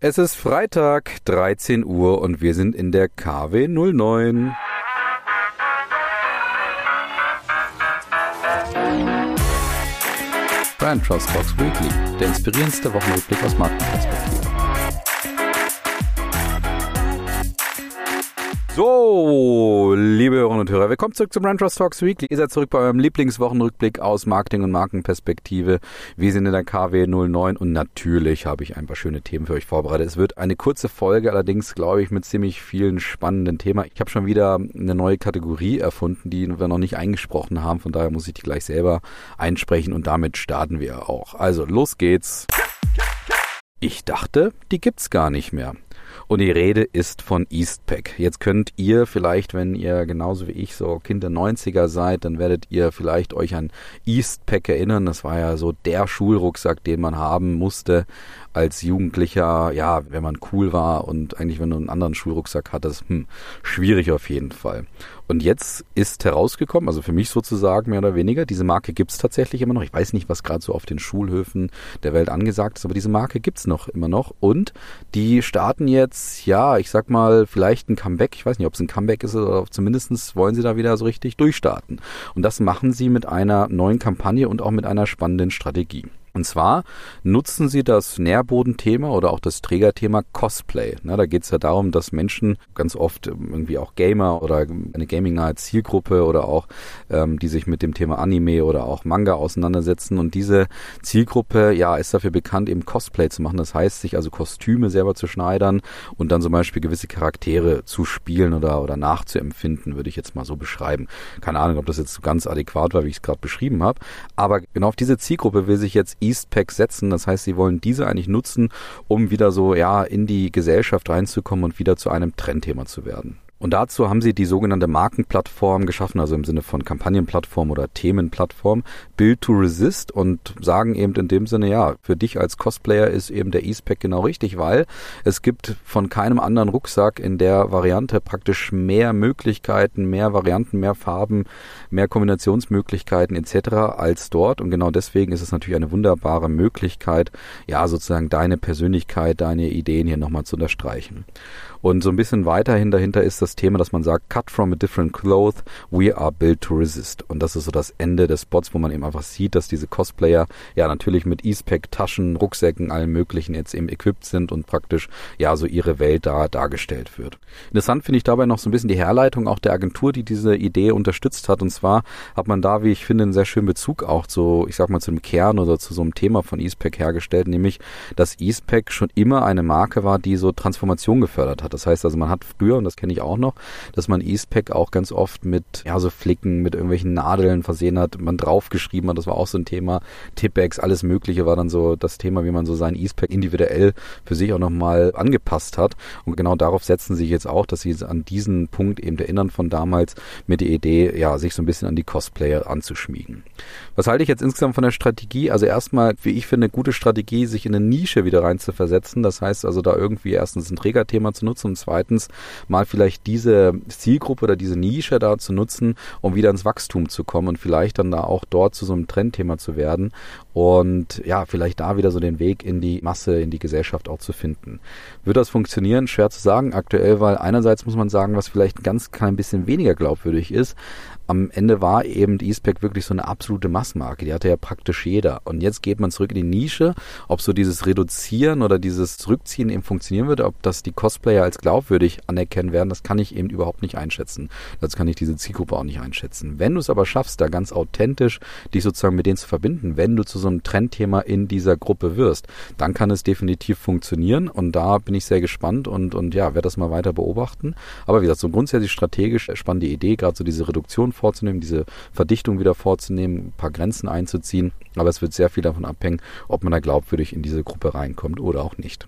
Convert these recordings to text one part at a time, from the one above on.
Es ist Freitag, 13 Uhr und wir sind in der KW 09. Brand Trust Box Weekly, der inspirierendste Wochenrückblick aus Markenperspektive. So, liebe Hörerinnen und Hörer, willkommen zurück zum Brand Trust Talks Weekly. Ihr seid zurück bei eurem Lieblingswochenrückblick aus Marketing und Markenperspektive. Wir sind in der KW 09 und natürlich habe ich ein paar schöne Themen für euch vorbereitet. Es wird eine kurze Folge, allerdings glaube ich mit ziemlich vielen spannenden Themen. Ich habe schon wieder eine neue Kategorie erfunden, die wir noch nicht eingesprochen haben. Von daher muss ich die gleich selber einsprechen und damit starten wir auch. Also, los geht's. Ich dachte, die gibt's gar nicht mehr. Und die Rede ist von Eastpack. Jetzt könnt ihr vielleicht, wenn ihr genauso wie ich so Kind der 90er seid, dann werdet ihr vielleicht euch an Eastpack erinnern. Das war ja so der Schulrucksack, den man haben musste als Jugendlicher, ja, wenn man cool war und eigentlich, wenn du einen anderen Schulrucksack hattest, hm, schwierig auf jeden Fall. Und jetzt ist herausgekommen, also für mich sozusagen mehr oder weniger, diese Marke gibt's tatsächlich immer noch. Ich weiß nicht, was gerade so auf den Schulhöfen der Welt angesagt ist, aber diese Marke gibt's noch immer noch. Und die starten jetzt, ja, ich sag mal, vielleicht ein Comeback. Ich weiß nicht, ob es ein Comeback ist oder zumindestens wollen sie da wieder so richtig durchstarten. Und das machen sie mit einer neuen Kampagne und auch mit einer spannenden Strategie. Und zwar nutzen sie das Nährbodenthema oder auch das Trägerthema Cosplay. Na, da geht es ja darum, dass Menschen, ganz oft irgendwie auch Gamer oder eine gaming-nahe Zielgruppe oder auch, ähm, die sich mit dem Thema Anime oder auch Manga auseinandersetzen. Und diese Zielgruppe, ja, ist dafür bekannt, eben Cosplay zu machen. Das heißt, sich also Kostüme selber zu schneidern und dann zum Beispiel gewisse Charaktere zu spielen oder, oder nachzuempfinden, würde ich jetzt mal so beschreiben. Keine Ahnung, ob das jetzt ganz adäquat war, wie ich es gerade beschrieben habe. Aber genau auf diese Zielgruppe will sich jetzt Eastpack setzen. Das heißt, sie wollen diese eigentlich nutzen, um wieder so ja in die Gesellschaft reinzukommen und wieder zu einem Trendthema zu werden. Und dazu haben sie die sogenannte Markenplattform geschaffen, also im Sinne von Kampagnenplattform oder Themenplattform, Build to Resist und sagen eben in dem Sinne, ja, für dich als Cosplayer ist eben der E-Spec genau richtig, weil es gibt von keinem anderen Rucksack in der Variante praktisch mehr Möglichkeiten, mehr Varianten, mehr Farben, mehr Kombinationsmöglichkeiten etc. als dort und genau deswegen ist es natürlich eine wunderbare Möglichkeit, ja, sozusagen deine Persönlichkeit, deine Ideen hier nochmal zu unterstreichen. Und so ein bisschen weiterhin dahinter ist das Thema, dass man sagt, cut from a different cloth, we are built to resist. Und das ist so das Ende des Spots, wo man eben einfach sieht, dass diese Cosplayer ja natürlich mit E-Spec, Taschen, Rucksäcken, allen möglichen jetzt eben equipped sind und praktisch ja so ihre Welt da dargestellt wird. Interessant finde ich dabei noch so ein bisschen die Herleitung auch der Agentur, die diese Idee unterstützt hat. Und zwar hat man da, wie ich finde, einen sehr schönen Bezug auch zu, ich sag mal, zu dem Kern oder zu so einem Thema von E-Spec hergestellt, nämlich, dass E-Spec schon immer eine Marke war, die so Transformation gefördert hat hat. Das heißt also, man hat früher, und das kenne ich auch noch, dass man E-Spec auch ganz oft mit, ja, so Flicken, mit irgendwelchen Nadeln versehen hat, man draufgeschrieben hat, das war auch so ein Thema. Tippex, alles Mögliche war dann so das Thema, wie man so sein E-Spec individuell für sich auch nochmal angepasst hat. Und genau darauf setzen sie jetzt auch, dass sie an diesen Punkt eben erinnern von damals mit der Idee, ja, sich so ein bisschen an die Cosplayer anzuschmiegen. Was halte ich jetzt insgesamt von der Strategie? Also erstmal, wie ich finde, eine gute Strategie, sich in eine Nische wieder rein zu versetzen. Das heißt also, da irgendwie erstens ein Trägerthema zu nutzen, nutzen und zweitens mal vielleicht diese Zielgruppe oder diese Nische da zu nutzen, um wieder ins Wachstum zu kommen und vielleicht dann da auch dort zu so einem Trendthema zu werden und ja, vielleicht da wieder so den Weg in die Masse, in die Gesellschaft auch zu finden. Wird das funktionieren? Schwer zu sagen aktuell, weil einerseits muss man sagen, was vielleicht ganz klein bisschen weniger glaubwürdig ist, am Ende war eben die E-Spec wirklich so eine absolute Massmarke. Die hatte ja praktisch jeder. Und jetzt geht man zurück in die Nische. Ob so dieses Reduzieren oder dieses Zurückziehen eben funktionieren würde, ob das die Cosplayer als glaubwürdig anerkennen werden, das kann ich eben überhaupt nicht einschätzen. Das kann ich diese Zielgruppe auch nicht einschätzen. Wenn du es aber schaffst, da ganz authentisch dich sozusagen mit denen zu verbinden, wenn du zu so einem Trendthema in dieser Gruppe wirst, dann kann es definitiv funktionieren. Und da bin ich sehr gespannt und, und ja, werde das mal weiter beobachten. Aber wie gesagt, so grundsätzlich strategisch spannende Idee, gerade so diese Reduktion vorzunehmen, diese Verdichtung wieder vorzunehmen, ein paar Grenzen einzuziehen. Aber es wird sehr viel davon abhängen, ob man da glaubwürdig in diese Gruppe reinkommt oder auch nicht.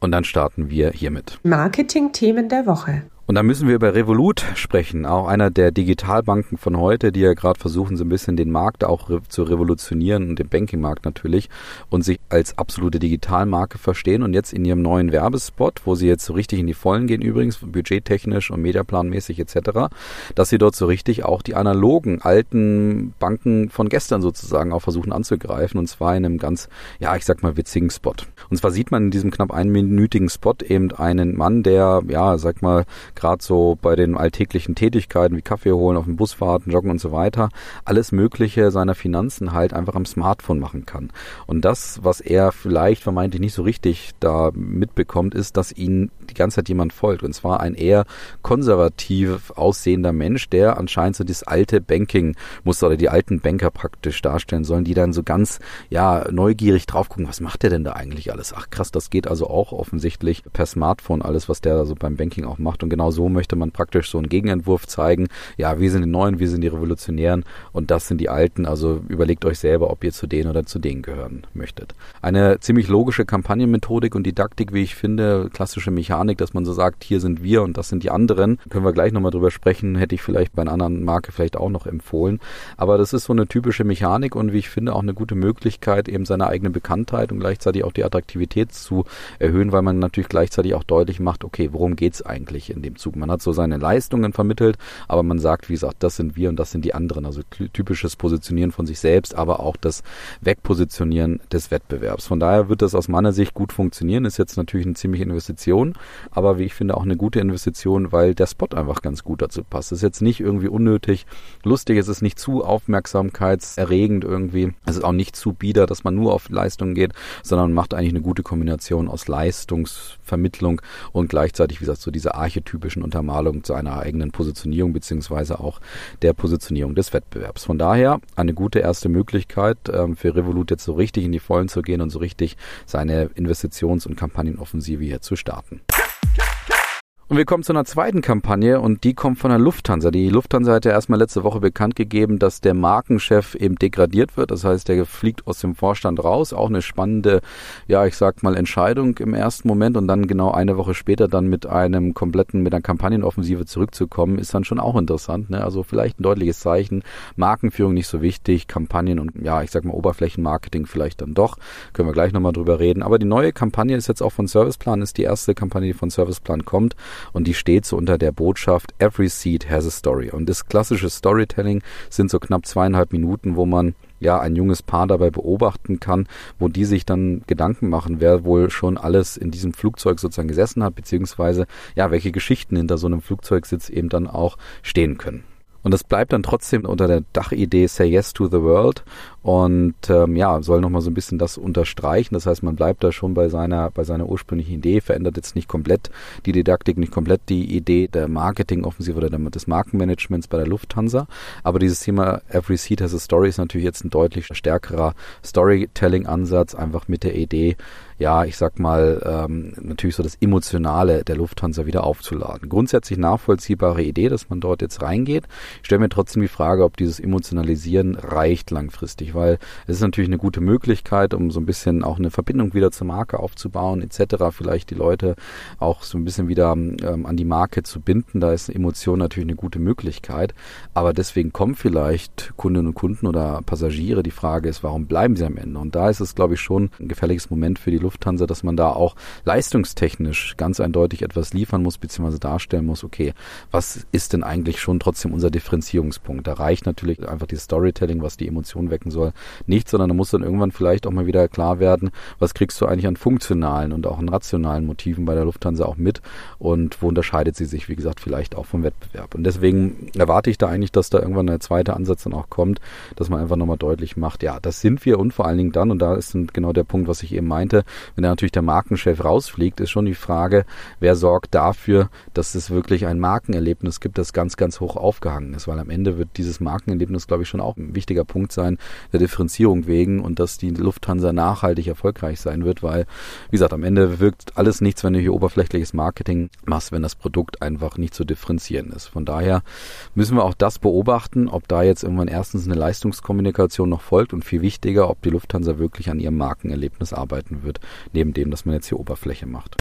Und dann starten wir hiermit. Marketing-Themen der Woche. Und da müssen wir über Revolut sprechen, auch einer der Digitalbanken von heute, die ja gerade versuchen, so ein bisschen den Markt auch re zu revolutionieren und den Bankingmarkt natürlich und sich als absolute Digitalmarke verstehen und jetzt in ihrem neuen Werbespot, wo sie jetzt so richtig in die Vollen gehen übrigens, budgettechnisch und mediaplanmäßig etc., dass sie dort so richtig auch die analogen alten Banken von gestern sozusagen auch versuchen anzugreifen und zwar in einem ganz, ja, ich sag mal witzigen Spot. Und zwar sieht man in diesem knapp einminütigen Spot eben einen Mann, der, ja, sag mal, gerade so bei den alltäglichen Tätigkeiten wie Kaffee holen, auf dem Busfahrten, joggen und so weiter, alles Mögliche seiner Finanzen halt einfach am Smartphone machen kann. Und das, was er vielleicht vermeintlich nicht so richtig da mitbekommt, ist, dass ihn die ganze Zeit jemand folgt. Und zwar ein eher konservativ aussehender Mensch, der anscheinend so das alte Banking-Muster oder die alten Banker praktisch darstellen sollen, die dann so ganz, ja, neugierig drauf gucken, was macht der denn da eigentlich alles? Ach krass, das geht also auch offensichtlich per Smartphone alles, was der so beim Banking auch macht. Und genau so möchte man praktisch so einen Gegenentwurf zeigen. Ja, wir sind die Neuen, wir sind die Revolutionären und das sind die Alten. Also überlegt euch selber, ob ihr zu denen oder zu denen gehören möchtet. Eine ziemlich logische Kampagnenmethodik und Didaktik, wie ich finde, klassische Mechanik, dass man so sagt, hier sind wir und das sind die anderen. Können wir gleich nochmal drüber sprechen, hätte ich vielleicht bei einer anderen Marke vielleicht auch noch empfohlen. Aber das ist so eine typische Mechanik und wie ich finde auch eine gute Möglichkeit, eben seine eigene Bekanntheit und gleichzeitig auch die Attraktivität zu erhöhen, weil man natürlich gleichzeitig auch deutlich macht, okay, worum geht's eigentlich in dem Zug? Man hat so seine Leistungen vermittelt, aber man sagt, wie gesagt, das sind wir und das sind die anderen. Also typisches Positionieren von sich selbst, aber auch das Wegpositionieren des Wettbewerbs. Von daher wird das aus meiner Sicht gut funktionieren. Ist jetzt natürlich eine ziemliche Investition, aber wie ich finde auch eine gute Investition, weil der Spot einfach ganz gut dazu passt. Ist jetzt nicht irgendwie unnötig lustig, es ist nicht zu aufmerksamkeitserregend irgendwie. Es ist auch nicht zu bieder, dass man nur auf Leistung geht, sondern macht eigentlich eine gute Kombination aus Leistungsvermittlung und gleichzeitig, wie gesagt, so diese archetypischen Untermalung zu einer eigenen Positionierung beziehungsweise auch der Positionierung des Wettbewerbs. Von daher eine gute erste Möglichkeit ähm, für Revolut jetzt so richtig in die Vollen zu gehen und so richtig seine Investitions- und Kampagnenoffensive hier zu starten. Und wir kommen zu einer zweiten Kampagne und die kommt von der Lufthansa. Die Lufthansa hat ja erstmal letzte Woche bekannt gegeben, dass der Markenchef eben degradiert wird. Das heißt, der fliegt aus dem Vorstand raus. Auch eine spannende, ja, ich sag mal, Entscheidung im ersten Moment und dann genau eine Woche später dann mit einem kompletten, mit einer Kampagnenoffensive zurückzukommen, ist dann schon auch interessant. Ne? Also vielleicht ein deutliches Zeichen. Markenführung nicht so wichtig, Kampagnen und ja, ich sag mal, Oberflächenmarketing vielleicht dann doch. Können wir gleich nochmal drüber reden. Aber die neue Kampagne ist jetzt auch von Serviceplan, ist die erste Kampagne, die von Serviceplan kommt und die steht so unter der Botschaft Every Seed has a Story. Und das klassische Storytelling sind so knapp zweieinhalb Minuten, wo man ja ein junges Paar dabei beobachten kann, wo die sich dann Gedanken machen, wer wohl schon alles in diesem Flugzeug sozusagen gesessen hat, beziehungsweise ja, welche Geschichten hinter so einem Flugzeugsitz eben dann auch stehen können. Und das bleibt dann trotzdem unter der Dachidee Say Yes to the World und ähm, ja, soll nochmal so ein bisschen das unterstreichen. Das heißt, man bleibt da schon bei seiner, bei seiner ursprünglichen Idee, verändert jetzt nicht komplett die Didaktik, nicht komplett die Idee der Marketingoffensive oder des Markenmanagements bei der Lufthansa. Aber dieses Thema Every Seat has a Story ist natürlich jetzt ein deutlich stärkerer Storytelling-Ansatz, einfach mit der Idee, ja, ich sag mal, ähm, natürlich so das Emotionale der Lufthansa wieder aufzuladen. Grundsätzlich nachvollziehbare Idee, dass man dort jetzt reingeht. Ich stelle mir trotzdem die Frage, ob dieses Emotionalisieren reicht langfristig, weil es ist natürlich eine gute Möglichkeit, um so ein bisschen auch eine Verbindung wieder zur Marke aufzubauen, etc. Vielleicht die Leute auch so ein bisschen wieder ähm, an die Marke zu binden. Da ist Emotion natürlich eine gute Möglichkeit. Aber deswegen kommen vielleicht Kundinnen und Kunden oder Passagiere. Die Frage ist, warum bleiben sie am Ende? Und da ist es, glaube ich, schon ein gefährliches Moment für die Lufthansa, dass man da auch leistungstechnisch ganz eindeutig etwas liefern muss, beziehungsweise darstellen muss, okay, was ist denn eigentlich schon trotzdem unser Differenzierungspunkt? Da reicht natürlich einfach die Storytelling, was die Emotionen wecken soll, nicht, sondern da muss dann irgendwann vielleicht auch mal wieder klar werden, was kriegst du eigentlich an funktionalen und auch an rationalen Motiven bei der Lufthansa auch mit und wo unterscheidet sie sich, wie gesagt, vielleicht auch vom Wettbewerb. Und deswegen erwarte ich da eigentlich, dass da irgendwann der zweite Ansatz dann auch kommt, dass man einfach nochmal deutlich macht, ja, das sind wir und vor allen Dingen dann, und da ist genau der Punkt, was ich eben meinte, wenn da natürlich der Markenchef rausfliegt, ist schon die Frage, wer sorgt dafür, dass es wirklich ein Markenerlebnis gibt, das ganz, ganz hoch aufgehangen ist. Weil am Ende wird dieses Markenerlebnis, glaube ich, schon auch ein wichtiger Punkt sein, der Differenzierung wegen und dass die Lufthansa nachhaltig erfolgreich sein wird, weil, wie gesagt, am Ende wirkt alles nichts, wenn du hier oberflächliches Marketing machst, wenn das Produkt einfach nicht zu differenzieren ist. Von daher müssen wir auch das beobachten, ob da jetzt irgendwann erstens eine Leistungskommunikation noch folgt und viel wichtiger, ob die Lufthansa wirklich an ihrem Markenerlebnis arbeiten wird neben dem, dass man jetzt hier Oberfläche macht.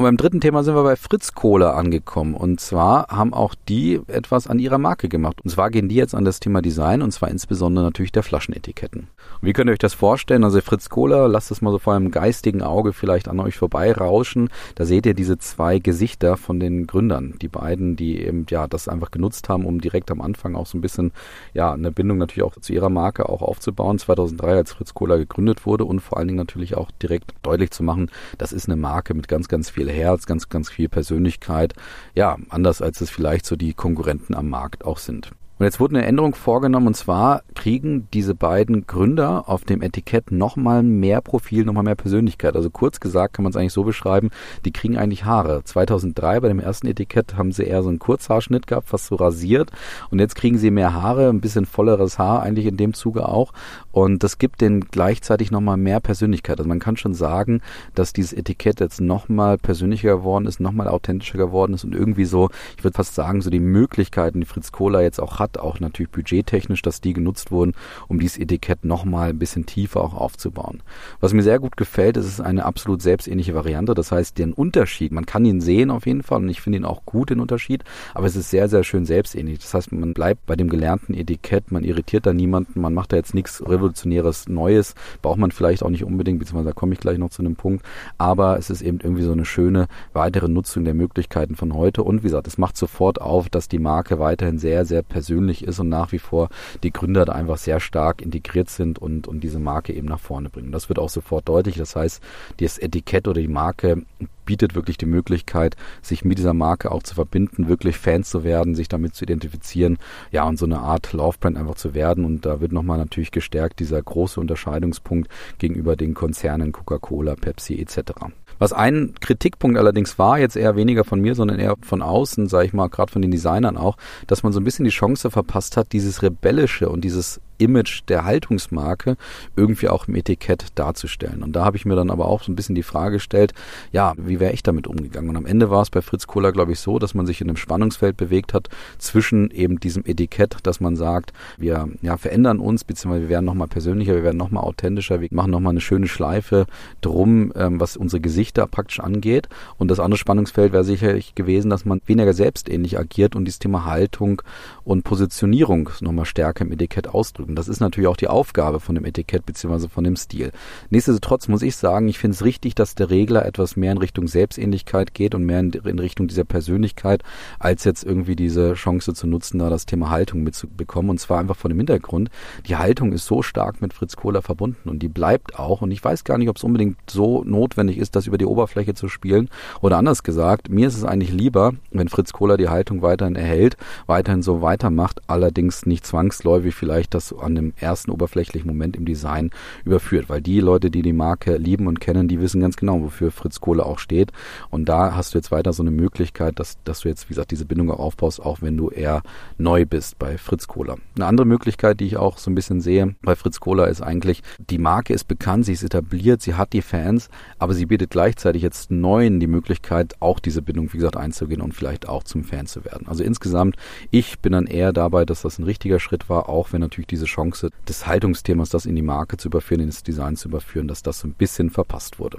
Und beim dritten Thema sind wir bei Fritz Kohler angekommen. Und zwar haben auch die etwas an ihrer Marke gemacht. Und zwar gehen die jetzt an das Thema Design und zwar insbesondere natürlich der Flaschenetiketten. Und wie könnt ihr euch das vorstellen? Also Fritz Kohler, lasst es mal so vor einem geistigen Auge vielleicht an euch vorbei rauschen. Da seht ihr diese zwei Gesichter von den Gründern. Die beiden, die eben ja das einfach genutzt haben, um direkt am Anfang auch so ein bisschen ja eine Bindung natürlich auch zu ihrer Marke auch aufzubauen. 2003 als Fritz Kohler gegründet wurde und vor allen Dingen natürlich auch direkt deutlich zu machen, das ist eine Marke mit ganz, ganz viel Herz, ganz, ganz viel Persönlichkeit. Ja, anders als es vielleicht so die Konkurrenten am Markt auch sind. Und jetzt wurde eine Änderung vorgenommen und zwar kriegen diese beiden Gründer auf dem Etikett nochmal mehr Profil, nochmal mehr Persönlichkeit. Also kurz gesagt kann man es eigentlich so beschreiben, die kriegen eigentlich Haare. 2003 bei dem ersten Etikett haben sie eher so einen Kurzhaarschnitt gehabt, fast so rasiert und jetzt kriegen sie mehr Haare, ein bisschen volleres Haar eigentlich in dem Zuge auch und das gibt denen gleichzeitig nochmal mehr Persönlichkeit. Also man kann schon sagen, dass dieses Etikett jetzt nochmal persönlicher geworden ist, nochmal authentischer geworden ist und irgendwie so, ich würde fast sagen, so die Möglichkeiten, die Fritz Kohler jetzt auch hat, hat, auch natürlich budgettechnisch, dass die genutzt wurden, um dieses Etikett nochmal ein bisschen tiefer auch aufzubauen. Was mir sehr gut gefällt, ist es ist eine absolut selbstähnliche Variante. Das heißt, den Unterschied, man kann ihn sehen auf jeden Fall und ich finde ihn auch gut, den Unterschied, aber es ist sehr, sehr schön selbstähnlich. Das heißt, man bleibt bei dem gelernten Etikett, man irritiert da niemanden, man macht da jetzt nichts Revolutionäres Neues, braucht man vielleicht auch nicht unbedingt, beziehungsweise da komme ich gleich noch zu einem Punkt, aber es ist eben irgendwie so eine schöne weitere Nutzung der Möglichkeiten von heute und wie gesagt, es macht sofort auf, dass die Marke weiterhin sehr, sehr persönlich persönlich ist und nach wie vor die Gründer da einfach sehr stark integriert sind und, und diese Marke eben nach vorne bringen. Das wird auch sofort deutlich. Das heißt, das Etikett oder die Marke bietet wirklich die Möglichkeit, sich mit dieser Marke auch zu verbinden, wirklich Fans zu werden, sich damit zu identifizieren, ja, und so eine Art Laufbrand einfach zu werden. Und da wird nochmal natürlich gestärkt dieser große Unterscheidungspunkt gegenüber den Konzernen Coca-Cola, Pepsi etc. Was ein Kritikpunkt allerdings war, jetzt eher weniger von mir, sondern eher von außen, sage ich mal, gerade von den Designern auch, dass man so ein bisschen die Chance verpasst hat, dieses Rebellische und dieses Image der Haltungsmarke irgendwie auch im Etikett darzustellen. Und da habe ich mir dann aber auch so ein bisschen die Frage gestellt, ja, wie wäre ich damit umgegangen? Und am Ende war es bei Fritz Kohler, glaube ich, so, dass man sich in einem Spannungsfeld bewegt hat zwischen eben diesem Etikett, dass man sagt, wir ja, verändern uns, beziehungsweise wir werden nochmal persönlicher, wir werden nochmal authentischer, wir machen nochmal eine schöne Schleife drum, ähm, was unsere Gesichter praktisch angeht. Und das andere Spannungsfeld wäre sicherlich gewesen, dass man weniger selbstähnlich agiert und dieses Thema Haltung und Positionierung nochmal stärker im Etikett ausdrückt. Und das ist natürlich auch die Aufgabe von dem Etikett bzw. von dem Stil. Nichtsdestotrotz muss ich sagen, ich finde es richtig, dass der Regler etwas mehr in Richtung Selbstähnlichkeit geht und mehr in, in Richtung dieser Persönlichkeit, als jetzt irgendwie diese Chance zu nutzen, da das Thema Haltung mitzubekommen. Und zwar einfach von dem Hintergrund, die Haltung ist so stark mit Fritz Kohler verbunden und die bleibt auch. Und ich weiß gar nicht, ob es unbedingt so notwendig ist, das über die Oberfläche zu spielen. Oder anders gesagt, mir ist es eigentlich lieber, wenn Fritz Kohler die Haltung weiterhin erhält, weiterhin so weitermacht, allerdings nicht zwangsläufig vielleicht das an dem ersten oberflächlichen Moment im Design überführt. Weil die Leute, die die Marke lieben und kennen, die wissen ganz genau, wofür Fritz Kohle auch steht. Und da hast du jetzt weiter so eine Möglichkeit, dass, dass du jetzt, wie gesagt, diese Bindung auch aufbaust, auch wenn du eher neu bist bei Fritz Kohler. Eine andere Möglichkeit, die ich auch so ein bisschen sehe bei Fritz Kohler, ist eigentlich, die Marke ist bekannt, sie ist etabliert, sie hat die Fans, aber sie bietet gleichzeitig jetzt neuen die Möglichkeit, auch diese Bindung, wie gesagt, einzugehen und vielleicht auch zum Fan zu werden. Also insgesamt, ich bin dann eher dabei, dass das ein richtiger Schritt war, auch wenn natürlich diese Chance des Haltungsthemas, das in die Marke zu überführen, ins Design zu überführen, dass das so ein bisschen verpasst wurde.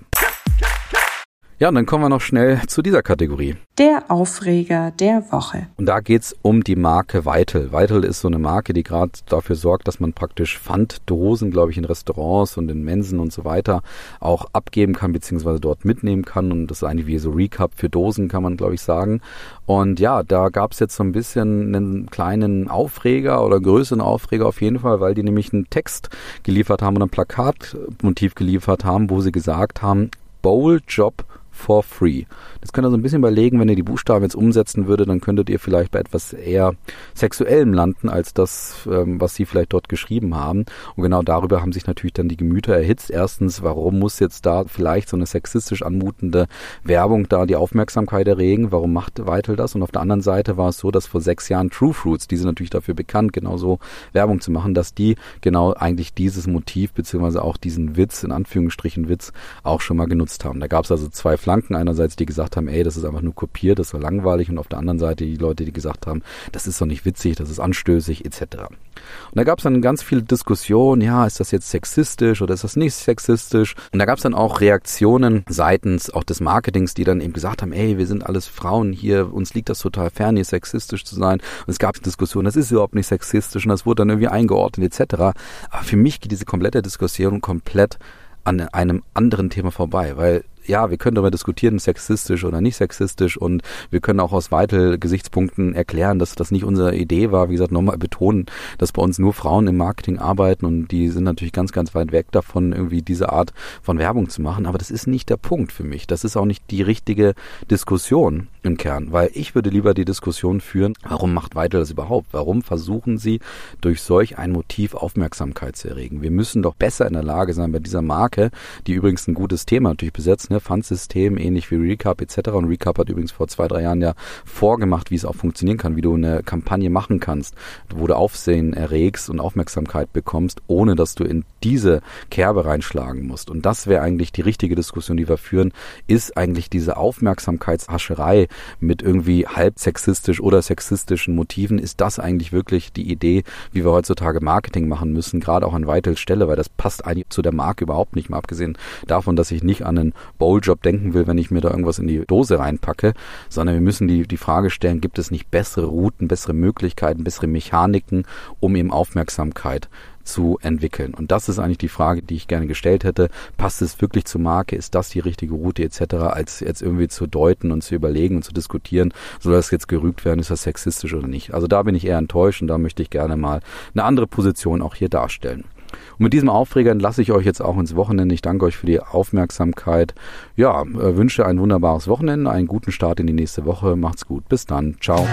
Ja, und dann kommen wir noch schnell zu dieser Kategorie. Der Aufreger der Woche. Und da geht's um die Marke Weitel. Weitel ist so eine Marke, die gerade dafür sorgt, dass man praktisch Pfanddosen, glaube ich, in Restaurants und in Mensen und so weiter auch abgeben kann, beziehungsweise dort mitnehmen kann. Und das ist eigentlich wie so Recap für Dosen, kann man, glaube ich, sagen. Und ja, da gab's jetzt so ein bisschen einen kleinen Aufreger oder größeren Aufreger auf jeden Fall, weil die nämlich einen Text geliefert haben und ein Plakatmotiv geliefert haben, wo sie gesagt haben, Bowl Job for free. Das könnt ihr so ein bisschen überlegen, wenn ihr die Buchstaben jetzt umsetzen würdet, dann könntet ihr vielleicht bei etwas eher sexuellem landen, als das, ähm, was sie vielleicht dort geschrieben haben. Und genau darüber haben sich natürlich dann die Gemüter erhitzt. Erstens, warum muss jetzt da vielleicht so eine sexistisch anmutende Werbung da die Aufmerksamkeit erregen? Warum macht Weitel das? Und auf der anderen Seite war es so, dass vor sechs Jahren True Fruits, die sind natürlich dafür bekannt, genauso Werbung zu machen, dass die genau eigentlich dieses Motiv beziehungsweise auch diesen Witz, in Anführungsstrichen Witz, auch schon mal genutzt haben. Da gab es also zwei Flanken Flanken. Einerseits die gesagt haben, ey, das ist einfach nur kopiert, das ist so langweilig und auf der anderen Seite die Leute, die gesagt haben, das ist doch nicht witzig, das ist anstößig etc. Und da gab es dann ganz viele Diskussionen, ja, ist das jetzt sexistisch oder ist das nicht sexistisch? Und da gab es dann auch Reaktionen seitens auch des Marketings, die dann eben gesagt haben, ey, wir sind alles Frauen hier, uns liegt das total fern, hier sexistisch zu sein. Und es gab Diskussionen, das ist überhaupt nicht sexistisch und das wurde dann irgendwie eingeordnet etc. Aber für mich geht diese komplette Diskussion komplett an einem anderen Thema vorbei, weil ja, wir können darüber diskutieren, sexistisch oder nicht sexistisch und wir können auch aus weitel Gesichtspunkten erklären, dass das nicht unsere Idee war. Wie gesagt, nochmal betonen, dass bei uns nur Frauen im Marketing arbeiten und die sind natürlich ganz, ganz weit weg davon, irgendwie diese Art von Werbung zu machen. Aber das ist nicht der Punkt für mich. Das ist auch nicht die richtige Diskussion im Kern, weil ich würde lieber die Diskussion führen, warum macht Weitel das überhaupt? Warum versuchen sie durch solch ein Motiv Aufmerksamkeit zu erregen? Wir müssen doch besser in der Lage sein, bei dieser Marke, die übrigens ein gutes Thema natürlich besetzt, ne, Fundsystem, ähnlich wie Recap etc. Und Recap hat übrigens vor zwei, drei Jahren ja vorgemacht, wie es auch funktionieren kann, wie du eine Kampagne machen kannst, wo du Aufsehen erregst und Aufmerksamkeit bekommst, ohne dass du in diese Kerbe reinschlagen musst. Und das wäre eigentlich die richtige Diskussion, die wir führen, ist eigentlich diese Aufmerksamkeitshascherei mit irgendwie halb sexistisch oder sexistischen Motiven, ist das eigentlich wirklich die Idee, wie wir heutzutage Marketing machen müssen, gerade auch an Weitels Stelle, weil das passt eigentlich zu der Marke überhaupt nicht, mal abgesehen davon, dass ich nicht an einen Bowljob denken will, wenn ich mir da irgendwas in die Dose reinpacke, sondern wir müssen die, die Frage stellen, gibt es nicht bessere Routen, bessere Möglichkeiten, bessere Mechaniken, um eben Aufmerksamkeit zu entwickeln. Und das ist eigentlich die Frage, die ich gerne gestellt hätte. Passt es wirklich zur Marke? Ist das die richtige Route etc., als jetzt irgendwie zu deuten und zu überlegen und zu diskutieren, soll das jetzt gerügt werden, ist das sexistisch oder nicht? Also da bin ich eher enttäuscht und da möchte ich gerne mal eine andere Position auch hier darstellen. Und mit diesem Aufreger entlasse ich euch jetzt auch ins Wochenende. Ich danke euch für die Aufmerksamkeit. Ja, äh, wünsche ein wunderbares Wochenende, einen guten Start in die nächste Woche. Macht's gut. Bis dann. Ciao.